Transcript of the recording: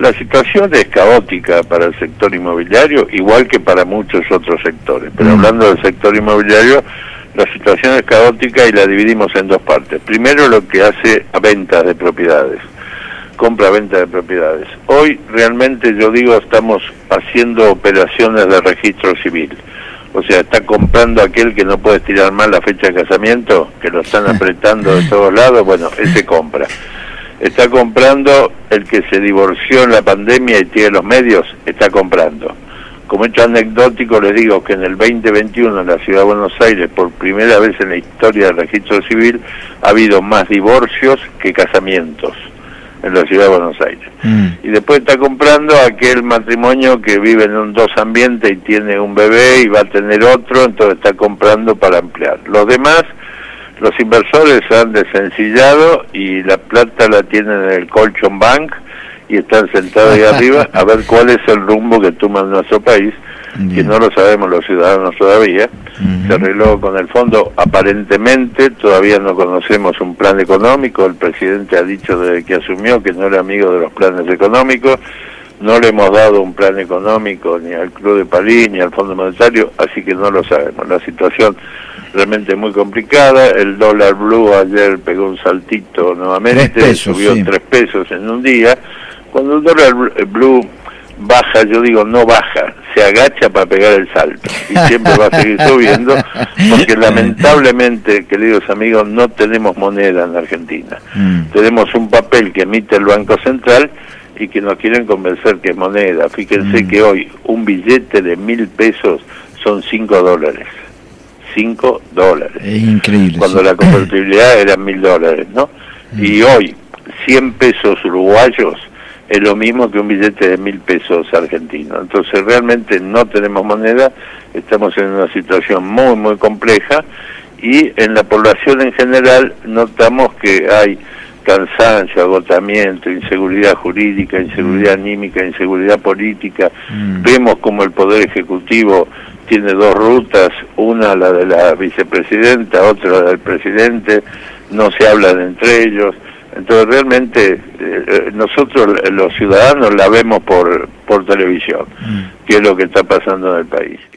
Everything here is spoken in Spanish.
La situación es caótica para el sector inmobiliario, igual que para muchos otros sectores. Pero hablando del sector inmobiliario, la situación es caótica y la dividimos en dos partes. Primero lo que hace a ventas de propiedades, compra-venta de propiedades. Hoy realmente yo digo estamos haciendo operaciones de registro civil. O sea, está comprando aquel que no puede estirar más la fecha de casamiento, que lo están apretando de todos lados, bueno, ese compra. Está comprando el que se divorció en la pandemia y tiene los medios, está comprando. Como hecho anecdótico les digo que en el 2021 en la Ciudad de Buenos Aires, por primera vez en la historia del registro civil, ha habido más divorcios que casamientos en la Ciudad de Buenos Aires. Mm. Y después está comprando aquel matrimonio que vive en un dos ambientes y tiene un bebé y va a tener otro, entonces está comprando para ampliar. Los demás, los inversores han desencillado y la plata la tienen en el Colchon Bank y están sentados ahí arriba a ver cuál es el rumbo que toma nuestro país, que no lo sabemos los ciudadanos todavía. Se arregló con el fondo, aparentemente todavía no conocemos un plan económico, el presidente ha dicho desde que asumió que no era amigo de los planes económicos, no le hemos dado un plan económico ni al Club de París ni al Fondo Monetario, así que no lo sabemos. La situación realmente muy complicada, el dólar blue ayer pegó un saltito nuevamente, subió tres pesos en un día, cuando el dólar blue baja, yo digo no baja, se agacha para pegar el salto y siempre va a seguir subiendo porque lamentablemente, queridos amigos, no tenemos moneda en Argentina. Mm. Tenemos un papel que emite el Banco Central y que nos quieren convencer que es moneda. Fíjense mm. que hoy un billete de mil pesos son cinco dólares. Cinco dólares. Es increíble. Cuando la convertibilidad era mil dólares, ¿no? Mm. Y hoy 100 pesos uruguayos es lo mismo que un billete de mil pesos argentinos. Entonces realmente no tenemos moneda, estamos en una situación muy, muy compleja y en la población en general notamos que hay cansancio, agotamiento, inseguridad jurídica, inseguridad mm. anímica, inseguridad política. Mm. Vemos como el Poder Ejecutivo tiene dos rutas, una la de la vicepresidenta, otra la del presidente, no se hablan entre ellos. Entonces realmente eh, eh, nosotros los ciudadanos la vemos por, por televisión, mm. que es lo que está pasando en el país.